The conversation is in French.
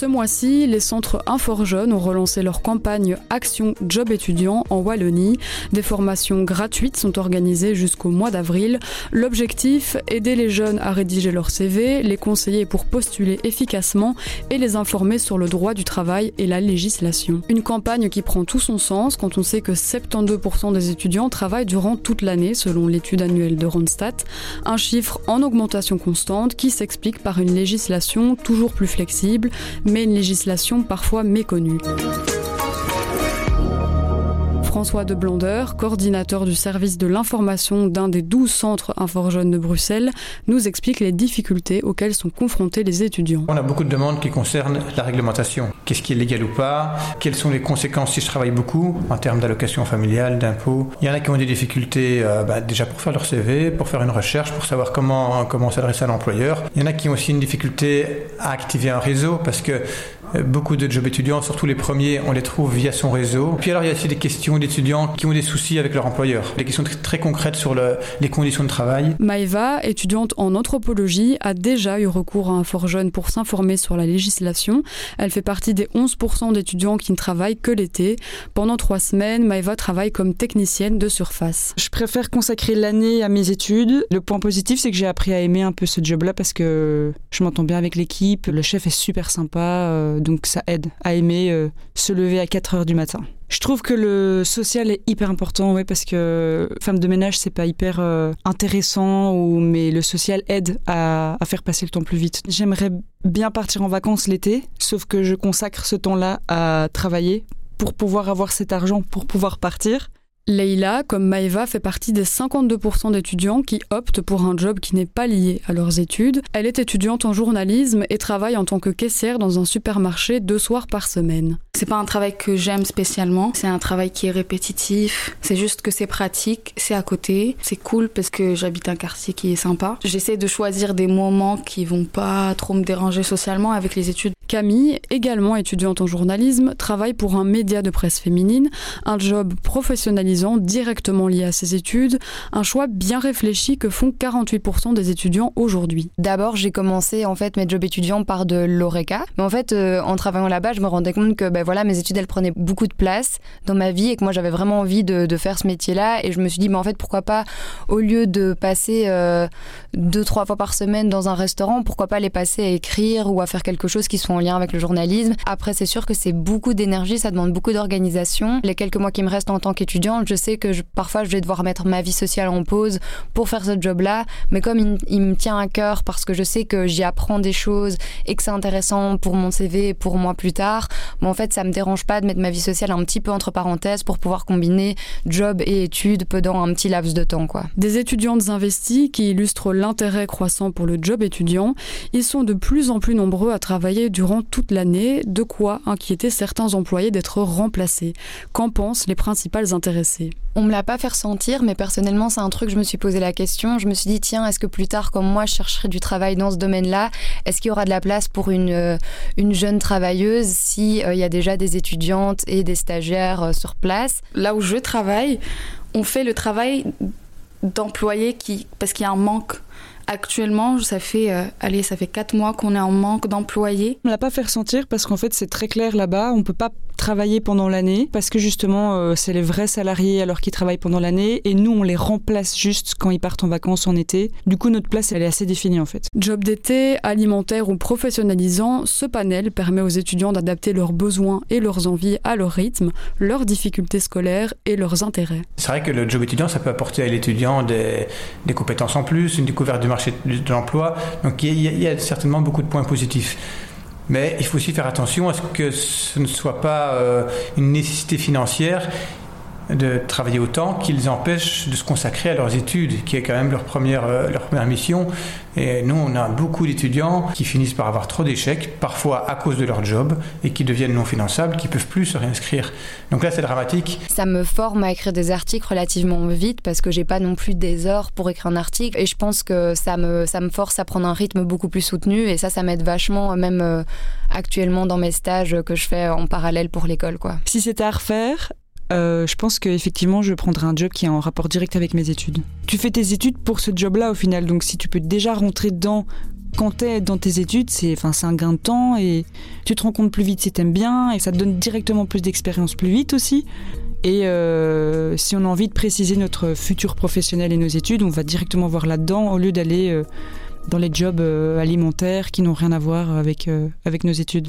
Ce mois-ci, les centres Infor Jeunes ont relancé leur campagne Action Job étudiant en Wallonie. Des formations gratuites sont organisées jusqu'au mois d'avril. L'objectif, aider les jeunes à rédiger leur CV, les conseiller pour postuler efficacement et les informer sur le droit du travail et la législation. Une campagne qui prend tout son sens quand on sait que 72% des étudiants travaillent durant toute l'année selon l'étude annuelle de Ronstadt. Un chiffre en augmentation constante qui s'explique par une législation toujours plus flexible mais une législation parfois méconnue. François de Blandeur, coordinateur du service de l'information d'un des 12 centres Infor-Jeunes de Bruxelles, nous explique les difficultés auxquelles sont confrontés les étudiants. On a beaucoup de demandes qui concernent la réglementation. Qu'est-ce qui est légal ou pas? Quelles sont les conséquences si je travaille beaucoup en termes d'allocation familiale, d'impôts? Il y en a qui ont des difficultés euh, bah, déjà pour faire leur CV, pour faire une recherche, pour savoir comment, comment s'adresser à l'employeur. Il y en a qui ont aussi une difficulté à activer un réseau parce que beaucoup de jobs étudiants, surtout les premiers, on les trouve via son réseau. Puis alors il y a aussi des questions d'étudiants qui ont des soucis avec leur employeur, des questions très, concrètes sur le, les conditions de travail. Maëva, étudiante en anthropologie, a déjà eu recours à un fort jeune pour s'informer sur la législation. Elle fait partie des 11% d'étudiants qui ne travaillent que l'été. Pendant trois semaines, Maëva travaille comme technicienne de surface. Je préfère consacrer l'année à mes études. Le point positif, c'est que j'ai appris à aimer un peu ce job-là parce que je m'entends bien avec l'équipe. Le chef est super sympa. Euh, donc ça aide à aimer euh, se lever à 4 heures du matin. Je trouve que le social est hyper important, ouais, parce que femme de ménage, c'est pas hyper euh, intéressant, ou, mais le social aide à, faire passer le temps plus vite. J'aimerais bien partir en vacances l'été, sauf que je consacre ce temps-là à travailler pour pouvoir avoir cet argent pour pouvoir partir. Leila, comme Maeva, fait partie des 52% d'étudiants qui optent pour un job qui n'est pas lié à leurs études. Elle est étudiante en journalisme et travaille en tant que caissière dans un supermarché deux soirs par semaine. C'est pas un travail que j'aime spécialement, c'est un travail qui est répétitif, c'est juste que c'est pratique, c'est à côté, c'est cool parce que j'habite un quartier qui est sympa. J'essaie de choisir des moments qui vont pas trop me déranger socialement avec les études. Camille, également étudiante en journalisme, travaille pour un média de presse féminine, un job professionnalisant directement lié à ses études, un choix bien réfléchi que font 48% des étudiants aujourd'hui. D'abord, j'ai commencé en fait mes jobs étudiants par de l'ORECA, mais en fait, euh, en travaillant là-bas, je me rendais compte que ben voilà, mes études elles prenaient beaucoup de place dans ma vie et que moi j'avais vraiment envie de, de faire ce métier-là et je me suis dit, mais en fait, pourquoi pas au lieu de passer euh, deux trois fois par semaine dans un restaurant, pourquoi pas les passer à écrire ou à faire quelque chose qui soit lien avec le journalisme. Après, c'est sûr que c'est beaucoup d'énergie, ça demande beaucoup d'organisation. Les quelques mois qui me restent en tant qu'étudiante, je sais que parfois je vais devoir mettre ma vie sociale en pause pour faire ce job-là, mais comme il, me tient à cœur parce que je sais que j'y apprends des choses et que c'est intéressant pour mon CV et pour moi plus tard, en fait, ça me dérange pas de mettre ma vie sociale un petit peu entre parenthèses pour pouvoir combiner job et études pendant un petit laps de temps. Des étudiantes investies qui illustrent l'intérêt croissant pour le job étudiant, ils sont de plus en plus nombreux à travailler durant toute l'année, de quoi inquiéter certains employés d'être remplacés. Qu'en pensent les principales intéressées? On me l'a pas fait ressentir, mais personnellement, c'est un truc, je me suis posé la question. Je me suis dit, tiens, est-ce que plus tard, comme moi, je chercherai du travail dans ce domaine-là, est-ce qu'il y aura de la place pour une, euh, une jeune travailleuse s'il euh, il y a déjà des étudiantes et des stagiaires euh, sur place? Là où je travaille, on fait le travail d'employés qui, parce qu'il y a un manque Actuellement, ça fait, euh, allez, ça fait quatre mois qu'on est en manque d'employés. On ne l'a pas fait ressentir parce qu'en fait, c'est très clair là-bas. On peut pas travailler pendant l'année parce que justement, euh, c'est les vrais salariés alors qu'ils travaillent pendant l'année et nous, on les remplace juste quand ils partent en vacances en été. Du coup, notre place, elle est assez définie en fait. Job d'été, alimentaire ou professionnalisant, ce panel permet aux étudiants d'adapter leurs besoins et leurs envies à leur rythme, leurs difficultés scolaires et leurs intérêts. C'est vrai que le job étudiant, ça peut apporter à l'étudiant des, des compétences en plus, une découverte du marché de l'emploi. Donc il y, a, certainement beaucoup de points positifs. Mais il faut aussi faire attention à ce que ce ne soit pas euh, une nécessité financière de travailler autant qu'ils empêchent de se consacrer à leurs études, qui est quand même leur première, euh, leur première mission. Et nous, on a beaucoup d'étudiants qui finissent par avoir trop d'échecs, parfois à cause de leur job, et qui deviennent non finançables, qui peuvent plus se réinscrire. Donc là, c'est dramatique. Ça me forme à écrire des articles relativement vite parce que j'ai pas non plus des heures pour écrire un article. Et je pense que ça me, ça me force à prendre un rythme beaucoup plus soutenu. Et ça, ça m'aide vachement, même euh, actuellement dans mes stages que je fais en parallèle pour l'école. quoi. Si c'était à refaire, euh, je pense qu'effectivement, je prendrai un job qui est en rapport direct avec mes études. Tu fais tes études pour ce job-là au final, donc si tu peux déjà rentrer dedans quand tu es dans tes études, c'est un gain de temps et tu te rends compte plus vite si tu aimes bien et ça te donne directement plus d'expérience plus vite aussi. Et euh, si on a envie de préciser notre futur professionnel et nos études, on va directement voir là-dedans au lieu d'aller euh, dans les jobs alimentaires qui n'ont rien à voir avec, avec nos études.